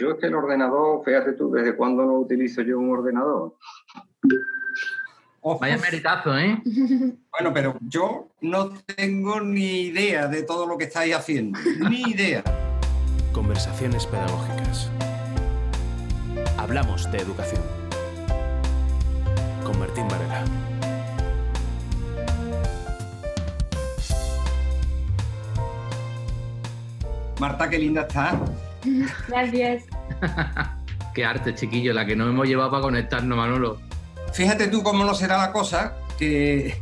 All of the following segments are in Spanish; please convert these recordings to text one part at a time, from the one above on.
Yo es que el ordenador, fíjate tú, ¿desde cuándo no utilizo yo un ordenador? Vaya meritazo, ¿eh? Bueno, pero yo no tengo ni idea de todo lo que estáis haciendo. Ni idea. Conversaciones pedagógicas. Hablamos de educación. Con Martín Varela. Marta, qué linda estás. Gracias. Qué arte, chiquillo, la que nos hemos llevado para conectarnos, Manolo. Fíjate tú cómo no será la cosa, que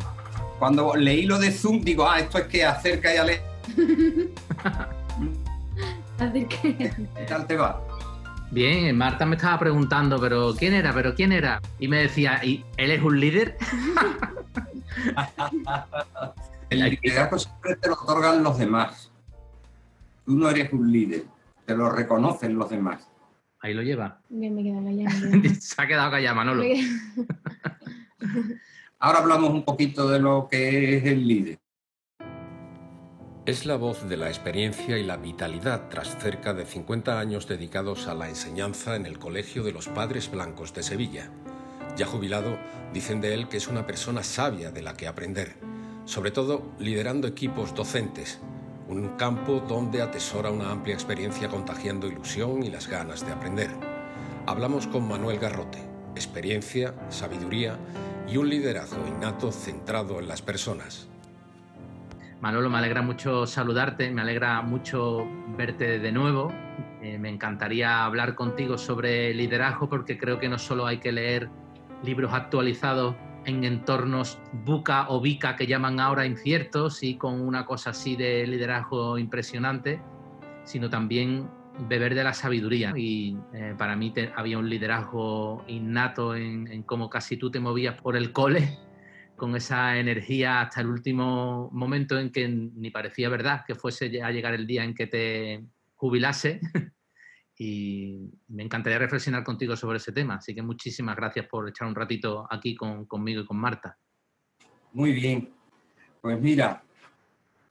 cuando leí lo de Zoom, digo, ah, esto es que acerca y ale... Así que. ¿Qué tal te va? Bien, Marta me estaba preguntando, pero ¿quién era? ¿Pero quién era? Y me decía, ¿y él es un líder? El liderazgo siempre te lo otorgan los demás. Tú no eres un líder, te lo reconocen los demás. Ahí lo lleva. Bien, me quedo callada. Se ha quedado callado, Manolo. Ahora hablamos un poquito de lo que es el líder. Es la voz de la experiencia y la vitalidad tras cerca de 50 años dedicados a la enseñanza en el Colegio de los Padres Blancos de Sevilla. Ya jubilado, dicen de él que es una persona sabia de la que aprender, sobre todo liderando equipos docentes, un campo donde atesora una amplia experiencia contagiando ilusión y las ganas de aprender. Hablamos con Manuel Garrote, experiencia, sabiduría y un liderazgo innato centrado en las personas. Manolo, me alegra mucho saludarte, me alegra mucho verte de nuevo. Eh, me encantaría hablar contigo sobre liderazgo porque creo que no solo hay que leer libros actualizados en entornos buca o bica que llaman ahora inciertos y con una cosa así de liderazgo impresionante, sino también beber de la sabiduría. Y eh, para mí te- había un liderazgo innato en, en cómo casi tú te movías por el cole con esa energía hasta el último momento en que ni parecía verdad que fuese a llegar el día en que te jubilase. Y me encantaría reflexionar contigo sobre ese tema. Así que muchísimas gracias por echar un ratito aquí con- conmigo y con Marta. Muy bien. Pues mira,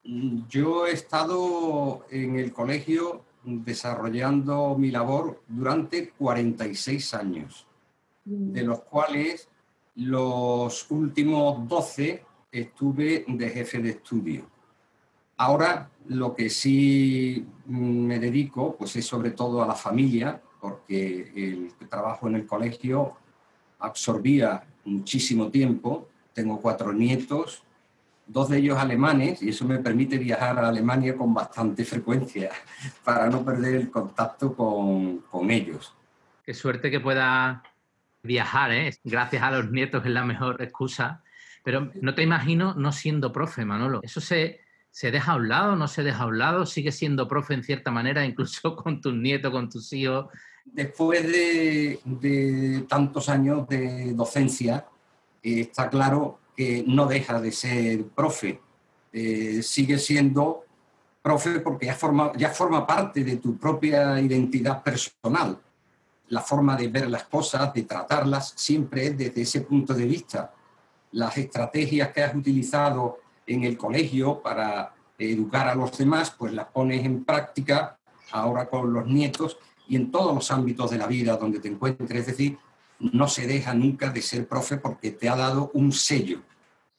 mm, yo he estado en el colegio desarrollando mi labor durante 46 años, de los cuales los últimos 12 estuve de jefe de estudio. Ahora lo que sí mm, me dedico pues es sobre todo a la familia, porque el trabajo en el colegio absorbía muchísimo tiempo. Tengo cuatro nietos, dos de ellos alemanes, y eso me permite viajar a Alemania con bastante frecuencia para no perder el contacto con, con ellos. Qué suerte que pueda viajar, ¿eh? Gracias a los nietos es la mejor excusa. Pero no te imagino no siendo profe, Manolo. ¿Eso se, se deja a un lado, no se deja a un lado? ¿Sigue siendo profe en cierta manera, incluso con tus nietos, con tus hijos? Después de, tantos años de docencia, eh, está claro que no deja de ser profe. Eh, sigue siendo profe porque ya forma, ya forma parte de tu propia identidad personal. La forma de ver las cosas, de tratarlas, siempre es desde ese punto de vista. Las estrategias que has utilizado en el colegio para educar a los demás, pues las pones en práctica ahora con los nietos y en todos los ámbitos de la vida donde te encuentres. Es decir, no se deja nunca de ser profe porque te ha dado un sello.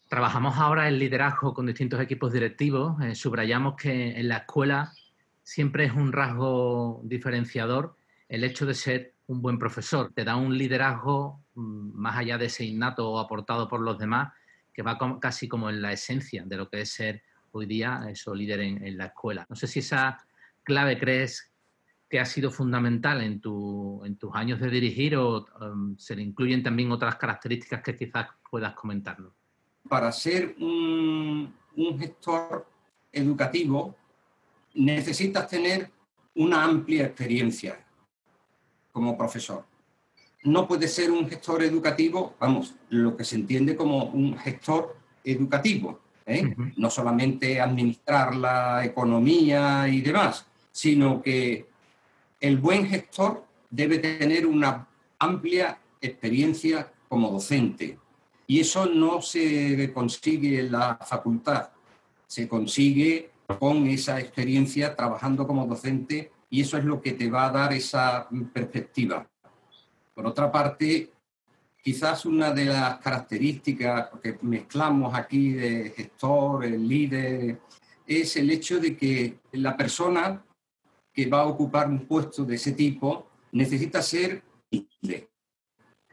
Trabajamos ahora en liderazgo con distintos equipos directivos. Eh, subrayamos que en la escuela siempre es un rasgo diferenciador el hecho de ser un buen profesor. Te da un liderazgo mm, más allá de ese innato o aportado por los demás, que va casi como en la esencia de lo que es ser hoy día eso líder en, la escuela. No sé si esa clave crees que ha sido fundamental en, tu- en tus años de dirigir o em, se le incluyen también otras características que quizás puedas comentarnos. Para ser un gestor educativo necesitas tener una amplia experiencia como profesor. No puedes ser un gestor educativo, vamos, lo que se entiende como un gestor educativo, ¿eh? No solamente administrar la economía y demás, sino que el buen gestor debe tener una amplia experiencia como docente. Y eso no se consigue en la facultad, se consigue con esa experiencia trabajando como docente y eso es lo que te va a dar esa perspectiva. Por otra parte, quizás una de las características que mezclamos aquí de gestor, el líder, es el hecho de que la persona que va a ocupar un puesto de ese tipo necesita ser líder.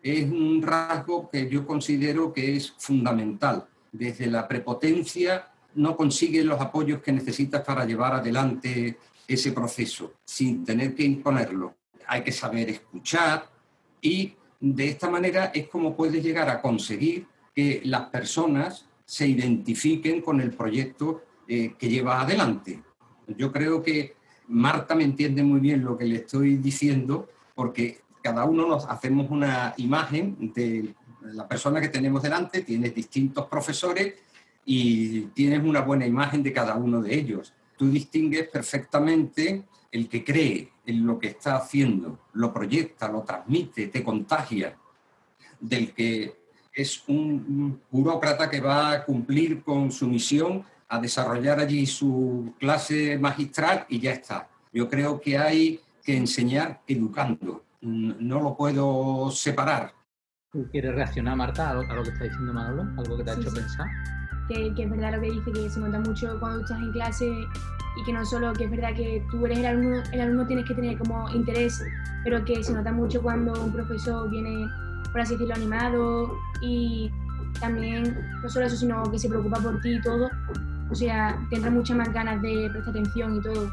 Es un rasgo que yo considero que es fundamental. Desde la prepotencia no consigue los apoyos que necesitas para llevar adelante ese proceso sin tener que imponerlo. Hay que saber escuchar y de esta manera es como puedes llegar a conseguir que las personas se identifiquen con el proyecto eh, que llevas adelante. Yo creo que Marta me entiende muy bien lo que le estoy diciendo porque cada uno nos hacemos una imagen de la persona que tenemos delante, tienes distintos profesores y tienes una buena imagen de cada uno de ellos. Tú distingues perfectamente el que cree en lo que está haciendo, lo proyecta, lo transmite, te contagia, del que es un burócrata que va a cumplir con su misión, a desarrollar allí su clase magistral y ya está. Yo creo que hay que enseñar educando, no lo puedo separar. ¿Tú quieres reaccionar, Marta, a lo, que está diciendo Manolo? ¿Algo que te ha hecho pensar? Que, es verdad lo que dice, que se nota mucho cuando estás en clase y que no solo que es verdad que tú eres el alumno, el alumno tienes que tener como interés, pero que se nota mucho cuando un profesor viene, por así decirlo, animado y también no solo eso, sino que se preocupa por ti y todo. O sea, tendrá muchas más ganas de prestar atención y todo.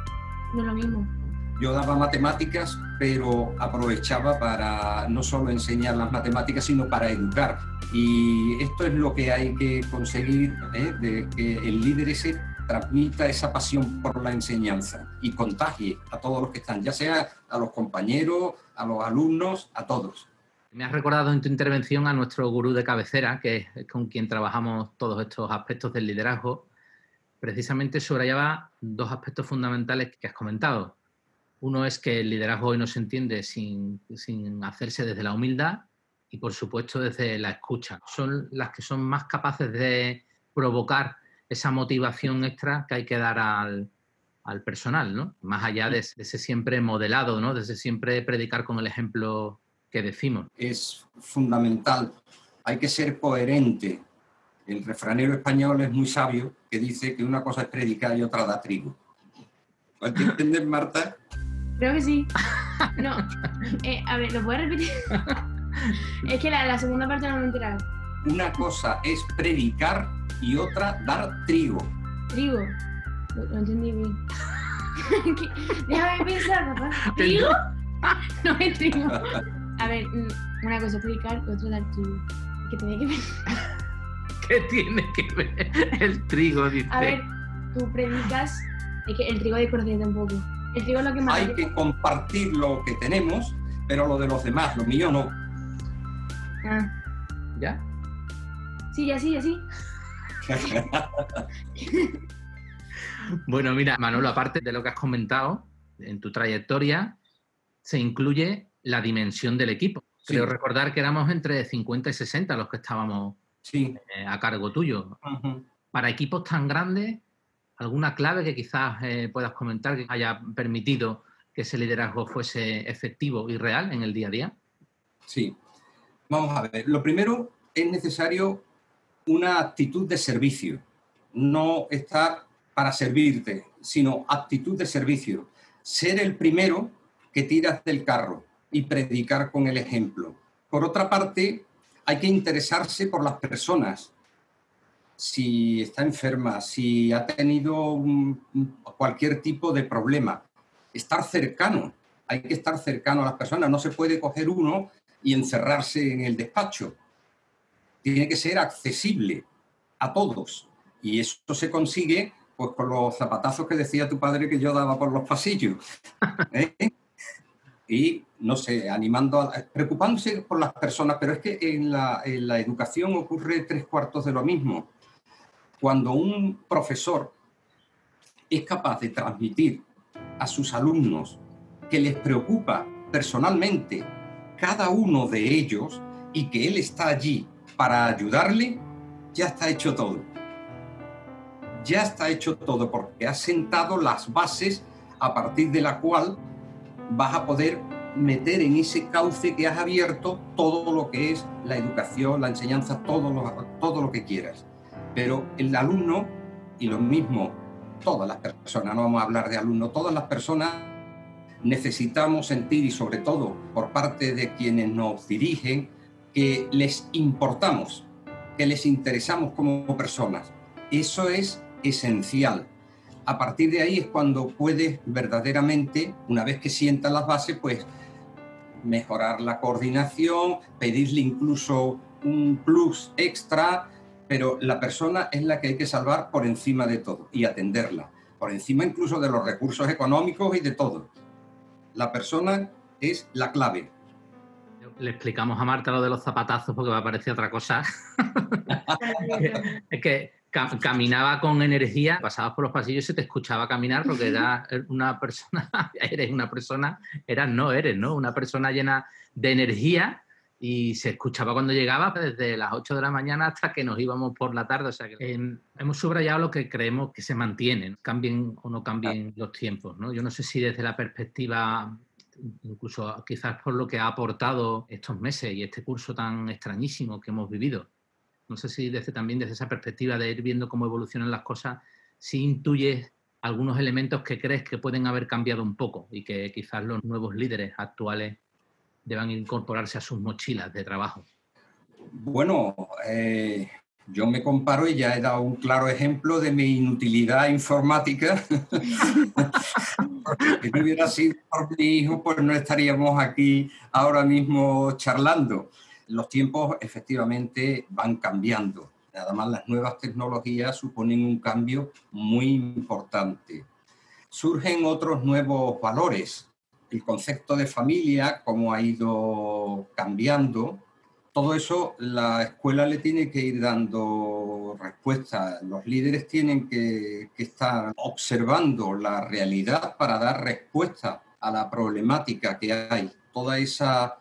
No es lo mismo. Yo daba matemáticas, pero aprovechaba para no solo enseñar las matemáticas, sino para educar. Y esto es lo que hay que conseguir, ¿eh? de que el líder ese transmita esa pasión por la enseñanza y contagie a todos los que están, ya sea a los compañeros, a los alumnos, a todos. Me has recordado en tu intervención a nuestro gurú de cabecera, que es con quien trabajamos todos estos aspectos del liderazgo. Precisamente subrayaba dos aspectos fundamentales que has comentado. Uno es que el liderazgo hoy no se entiende sin, sin hacerse desde la humildad y, por supuesto, desde la escucha. Son las que son más capaces de provocar esa motivación extra que hay que dar al, al personal, ¿no? Más allá de, ese siempre modelado, ¿no? De ese siempre predicar con el ejemplo que decimos. Es fundamental. Hay que ser coherente. El refranero español es muy sabio que dice que una cosa es predicar y otra da trigo. ¿Entiendes, Marta? Creo que sí. No. Eh, a ver, ¿lo puedes repetir? es que la, la segunda parte no me he enterado. Una cosa es predicar y otra dar trigo. ¿Trigo? Lo, entendí bien. Déjame pensar, papá. ¿Trigo? no es trigo. A ver, mm, una cosa es predicar y otra dar trigo. ¿Qué tiene que ver? ¿Qué tiene que ver el trigo? Dice. A ver, tú predicas. Es que el trigo que un lo que más. Hay que compartir lo que tenemos, pero lo de los demás, lo mío no. Ah. ¿Ya? Sí, ya sí, ya sí. bueno, mira, Manolo, aparte de lo que has comentado en tu trayectoria, se incluye la dimensión del equipo. Creo recordar que éramos entre 50 y 60 los que estábamos eh, a cargo tuyo. Para equipos tan grandes, ¿alguna clave que quizás eh, puedas comentar que haya permitido que ese liderazgo fuese efectivo y real en el día a día? Sí. Vamos a ver. Lo primero es necesario una actitud de servicio, no estar para servirte, sino actitud de servicio. Ser el primero que tiras del carro y predicar con el ejemplo. Por otra parte, hay que interesarse por las personas. Si está enferma, si ha tenido cualquier tipo de problema, estar cercano. Hay que estar cercano a las personas. No se puede coger uno y encerrarse en el despacho tiene que ser accesible a todos. Y eso se consigue pues con los zapatazos que decía tu padre que yo daba por los pasillos. ¿eh? Y, no sé, animando, a, preocupándose por las personas, pero es que en la, en la educación ocurre tres cuartos de lo mismo. Cuando un profesor es capaz de transmitir a sus alumnos que les preocupa personalmente cada uno de ellos y que él está allí para ayudarle, ya está hecho todo. Ya está hecho todo porque ha sentado las bases a partir de la cual vas a poder meter en ese cauce que has abierto todo lo que es la educación, la enseñanza, todo lo, todo lo que quieras. Pero el alumno, y lo mismo, todas las personas, no vamos a hablar de alumnos, todas las personas necesitamos sentir, y sobre todo por parte de quienes nos dirigen, que les importamos, que les interesamos como personas. Eso es esencial. A partir de ahí es cuando puedes verdaderamente, una vez que sientas las bases, pues mejorar la coordinación, pedirle incluso un plus extra, pero la persona es la que hay que salvar por encima de todo y atenderla, por encima incluso de los recursos económicos y de todo. La persona es la clave. Le explicamos a Marta lo de los zapatazos porque me a parecer otra cosa. es que caminaba con energía, pasabas por los pasillos y se te escuchaba caminar porque era una persona, eres una persona, eras no eres, ¿no? Una persona llena de energía y se escuchaba cuando llegaba desde las 8 de la mañana hasta que nos íbamos por la tarde. O sea que hemos subrayado lo que creemos que se mantiene, cambien o no cambien los tiempos, ¿no? Yo no sé si desde la perspectiva incluso quizás por lo que ha aportado estos meses y este curso tan extrañísimo que hemos vivido, no sé si desde, también desde esa perspectiva de ir viendo cómo evolucionan las cosas, si intuyes algunos elementos que crees que pueden haber cambiado un poco y que quizás los nuevos líderes actuales deban incorporarse a sus mochilas de trabajo. Bueno, eh, yo me comparo y ya he dado un claro ejemplo de mi inutilidad informática. si no hubiera sido por mi hijo, pues no estaríamos aquí ahora mismo charlando los tiempos efectivamente van cambiando. Nada más las nuevas tecnologías suponen un cambio muy importante. Surgen otros nuevos valores. El concepto de familia, cómo ha ido cambiando, todo eso la escuela le tiene que ir dando respuesta. Los líderes tienen que, que, estar observando la realidad para dar respuesta a la problemática que hay. Toda esa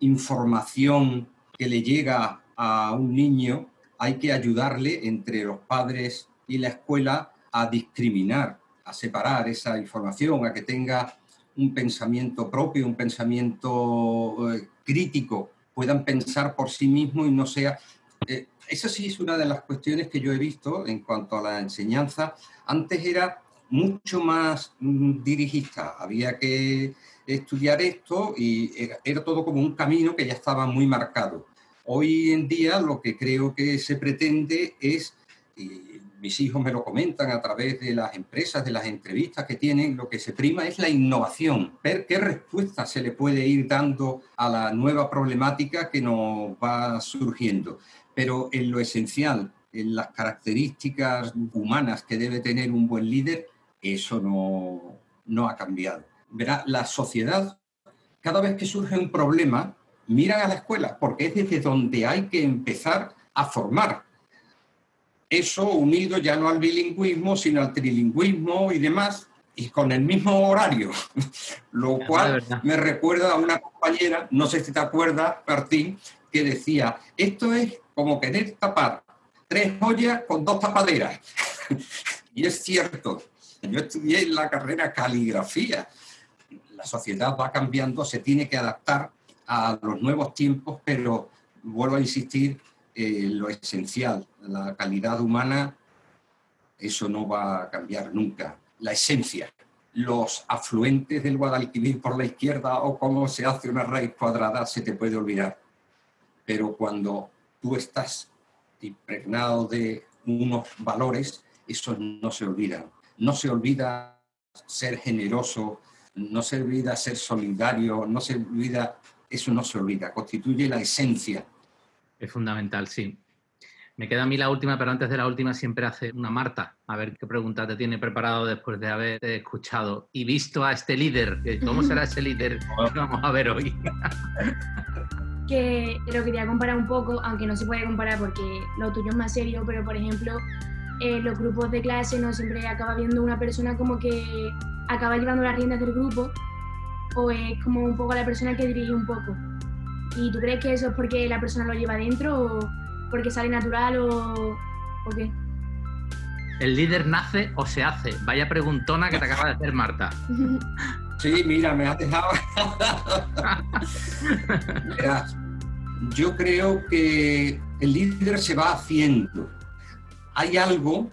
información que le llega a un niño, hay que ayudarle entre los padres y la escuela a discriminar, a separar esa información, a que tenga un pensamiento propio, un pensamiento eh, crítico, puedan pensar por sí mismo y no sea... Eh, esa sí es una de las cuestiones que yo he visto en cuanto a la enseñanza. Antes era mucho más mm, dirigista, había que estudiar esto y era, todo como un camino que ya estaba muy marcado. Hoy en día lo que creo que se pretende es, mis hijos me lo comentan a través de las empresas, de las entrevistas que tienen, lo que se prima es la innovación, ver qué respuesta se le puede ir dando a la nueva problemática que nos va surgiendo. Pero en lo esencial, en las características humanas que debe tener un buen líder, eso no, no ha cambiado verá, la sociedad, cada vez que surge un problema, miran a la escuela, porque es desde donde hay que empezar a formar. Eso unido ya no al bilingüismo, sino al trilingüismo y demás, y con el mismo horario, lo cual me recuerda a una compañera, no sé si te acuerdas, Martín, que decía, esto es como querer tapar tres joyas con dos tapaderas. y es cierto, yo estudié en la carrera caligrafía. La sociedad va cambiando, se tiene que adaptar a los nuevos tiempos, pero vuelvo a insistir, eh, lo esencial, la calidad humana, eso no va a cambiar nunca. La esencia, los afluentes del Guadalquivir por la izquierda o cómo se hace una raíz cuadrada se te puede olvidar. Pero cuando tú estás impregnado de unos valores, eso no se olvida. No se olvida ser generoso, no se olvida ser solidario, no se olvida, eso no se olvida, constituye la esencia. Es fundamental, sí. Me queda a mí la última, pero antes de la última siempre hace una Marta. A ver qué pregunta te tiene preparado después de haber escuchado y visto a este líder. ¿Cómo será ese líder que vamos a ver hoy? que lo quería comparar un poco, aunque no se puede comparar porque lo tuyo es más serio, pero por ejemplo, en los grupos de clase no siempre acaba viendo una persona como que acaba llevando las riendas del grupo o es como un poco la persona que dirige un poco. ¿Y tú crees que eso es porque la persona lo lleva dentro o porque sale natural o, o qué? ¿El líder nace o se hace? Vaya preguntona que te acaba de hacer Marta. Sí, mira, me has dejado. yo creo que el líder se va haciendo. Hay algo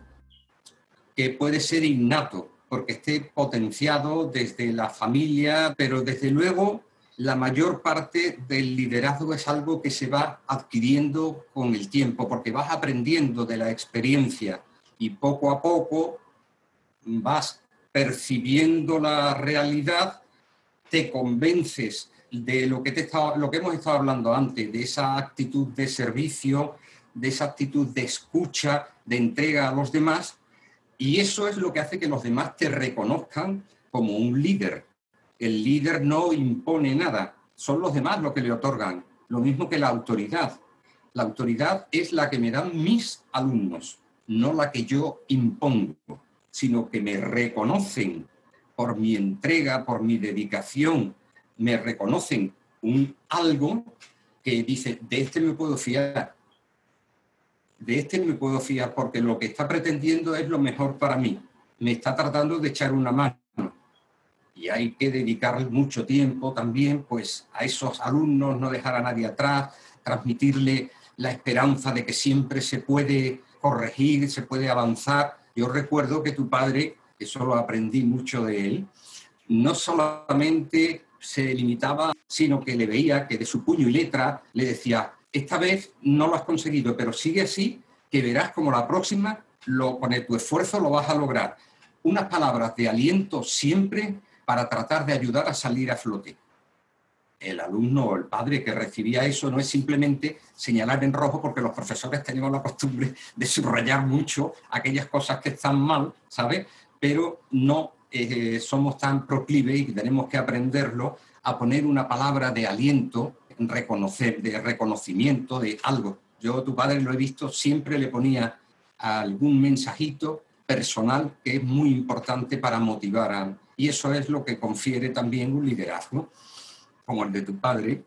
que puede ser innato, porque esté potenciado desde la familia, pero desde luego la mayor parte del liderazgo es algo que se va adquiriendo con el tiempo, porque vas aprendiendo de la experiencia y poco a poco vas percibiendo la realidad, te convences de lo que, te lo que hemos estado hablando antes, de esa actitud de servicio, de esa actitud de escucha, de entrega a los demás, y eso es lo que hace que los demás te reconozcan como un líder. El líder no impone nada, son los demás los que le otorgan, lo mismo que la autoridad. La autoridad es la que me dan mis alumnos, no la que yo impongo, sino que me reconocen por mi entrega, por mi dedicación, me reconocen un algo que dice, de este me puedo fiar, de este me puedo fiar porque lo que está pretendiendo es lo mejor para mí, me está tratando de echar una mano. Y hay que dedicar mucho tiempo también pues, a esos alumnos, no dejar a nadie atrás, transmitirle la esperanza de que siempre se puede corregir, se puede avanzar. Yo recuerdo que tu padre, eso lo aprendí mucho de él, no solamente se limitaba, sino que le veía que de su puño y letra le decía, esta vez no lo has conseguido, pero sigue así, que verás como la próxima, lo, con tu esfuerzo lo vas a lograr. Unas palabras de aliento siempre para tratar de ayudar a salir a flote. El alumno o el padre que recibía eso no es simplemente señalar en rojo porque los profesores tenemos la costumbre de subrayar mucho aquellas cosas que están mal, ¿sabes? Pero no eh, somos tan proclives y tenemos que aprenderlo a poner una palabra de aliento, reconocer, de reconocimiento de algo. Yo, tu padre, lo he visto, siempre le ponía algún mensajito personal que es muy importante para motivar a... Y eso es lo que confiere también un liderazgo, como el de tu padre.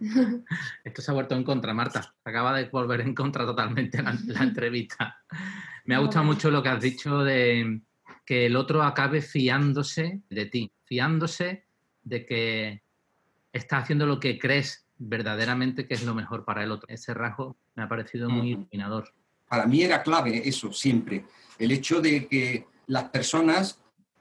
Esto se ha vuelto en contra, Marta. Acaba de volver en contra totalmente la, la entrevista. Me ha gustado mucho lo que has dicho de, que el otro acabe fiándose de ti, fiándose de que está haciendo lo que crees verdaderamente que es lo mejor para el otro. Ese rasgo me ha parecido muy iluminador. Para mí era clave eso siempre, el hecho de que las personas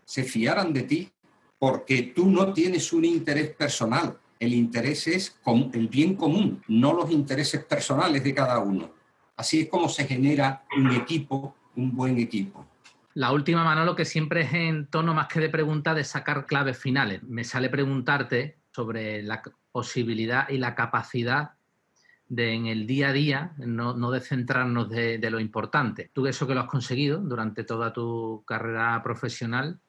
se fiaran de ti porque tú no tienes un interés personal, el interés es el bien común, no los intereses personales de cada uno. Así es como se genera un equipo, un buen equipo. La última, Manolo, que siempre es en tono más que de pregunta de sacar claves finales. Me sale preguntarte sobre la posibilidad y la capacidad de en el día a día no, no de centrarnos de, lo importante. Tú eso que lo has conseguido durante toda tu carrera profesional,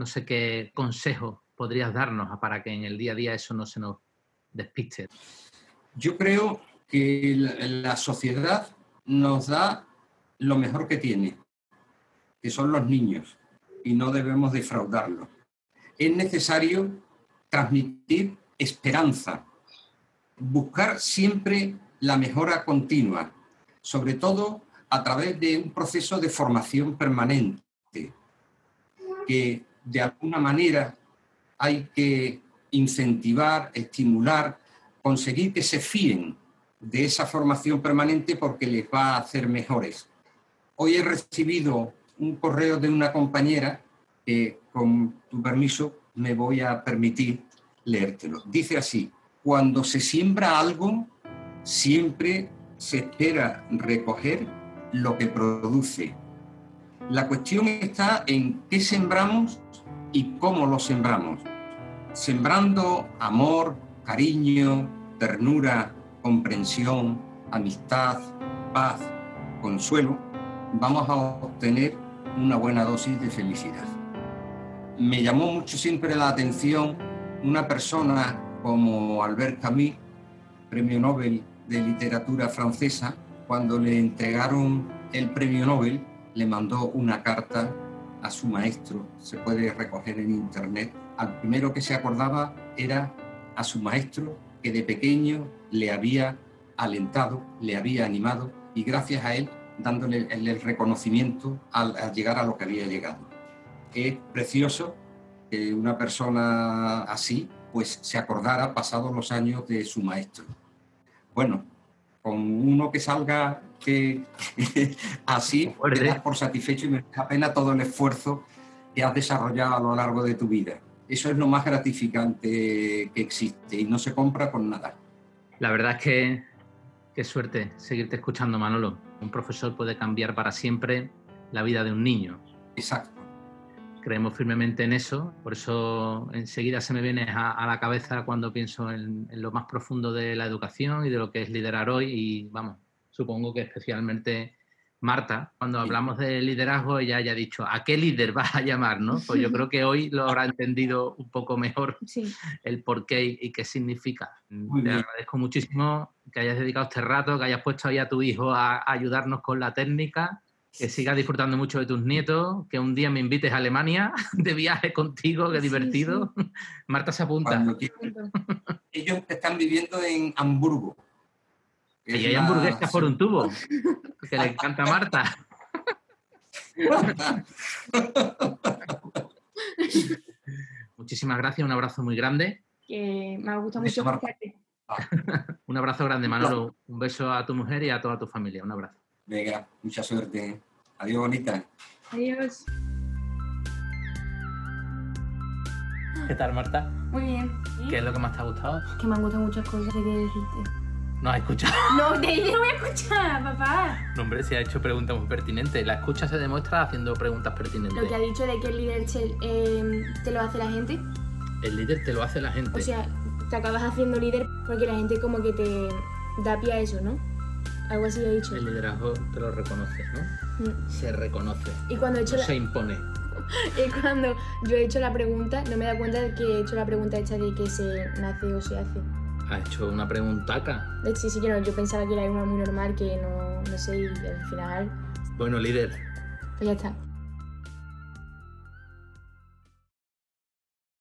no sé qué consejo podrías darnos para que en el día a día eso no se nos despiste. Yo creo que la sociedad nos da lo mejor que tiene, que son los niños, y no debemos defraudarlos. Es necesario transmitir esperanza, buscar siempre la mejora continua, sobre todo a través de un proceso de formación permanente, que de alguna manera hay que incentivar, estimular, conseguir que se fíen de esa formación permanente porque les va a hacer mejores. Hoy he recibido un correo de una compañera que, con tu permiso, me voy a permitir leértelo. Dice así, cuando se siembra algo, siempre se espera recoger lo que produce. La cuestión está en qué sembramos y cómo lo sembramos. Sembrando amor, cariño, ternura, comprensión, amistad, paz, consuelo, vamos a obtener una buena dosis de felicidad. Me llamó mucho siempre la atención una persona como Albert Camus, premio Nobel de literatura francesa, cuando le entregaron el premio Nobel, le mandó una carta a su maestro, se puede recoger en internet. Al primero que se acordaba era a su maestro, que de pequeño le había alentado, le había animado y gracias a él dándole el reconocimiento al, llegar a lo que había llegado. Es precioso que una persona así pues se acordara pasados los años de su maestro. Bueno, con uno que salga que, así, te das por satisfecho y me da pena todo el esfuerzo que has desarrollado a lo largo de tu vida. Eso es lo más gratificante que existe y no se compra con nada. La verdad es que qué suerte seguirte escuchando, Manolo. Un profesor puede cambiar para siempre la vida de un niño. Exacto creemos firmemente en eso, por eso enseguida se me viene a, la cabeza cuando pienso en, lo más profundo de la educación y de lo que es liderar hoy y vamos, supongo que especialmente Marta, cuando hablamos de liderazgo, ella haya dicho, ¿a qué líder vas a llamar? ¿no? Pues yo creo que hoy lo habrá entendido un poco mejor el por qué y qué significa. Te agradezco muchísimo que hayas dedicado este rato, que hayas puesto ahí a tu hijo a ayudarnos con la técnica que sigas disfrutando mucho de tus nietos, que un día me invites a Alemania de viaje contigo, qué divertido. Marta se apunta. Ellos están viviendo en Hamburgo. Y hay hamburguesas por un tubo, que le encanta a Marta. Muchísimas gracias, un abrazo muy grande. Que me ha gustado mucho un abrazo grande, Manolo. Un beso a tu mujer y a toda tu familia. Un abrazo. Venga, mucha suerte. Adiós, bonita. Adiós. ¿Qué tal, Marta? Muy bien. ¿Qué es lo que más te ha gustado? Que me han gustado muchas cosas que decirte. ¿No has escuchado? No, de no voy a escuchar, papá. No, hombre, se ha hecho preguntas muy pertinentes. La escucha se demuestra haciendo preguntas pertinentes. Lo que ha dicho de que el líder eh, te lo hace la gente. El líder te lo hace la gente. O sea, te acabas haciendo líder porque la gente como que te da pie a eso, ¿no? Algo así he dicho. El liderazgo te lo reconoces, ¿no? Mm. Se reconoce. Y cuando he hecho no se impone. y cuando yo he hecho la pregunta, no me da cuenta de que he hecho la pregunta hecha de que se nace o se hace. ¿Ha hecho una preguntaca? Sí, sí, yo, no, yo pensaba que era una muy normal, que no, no sé, y al final... Bueno, líder. Pues ya está.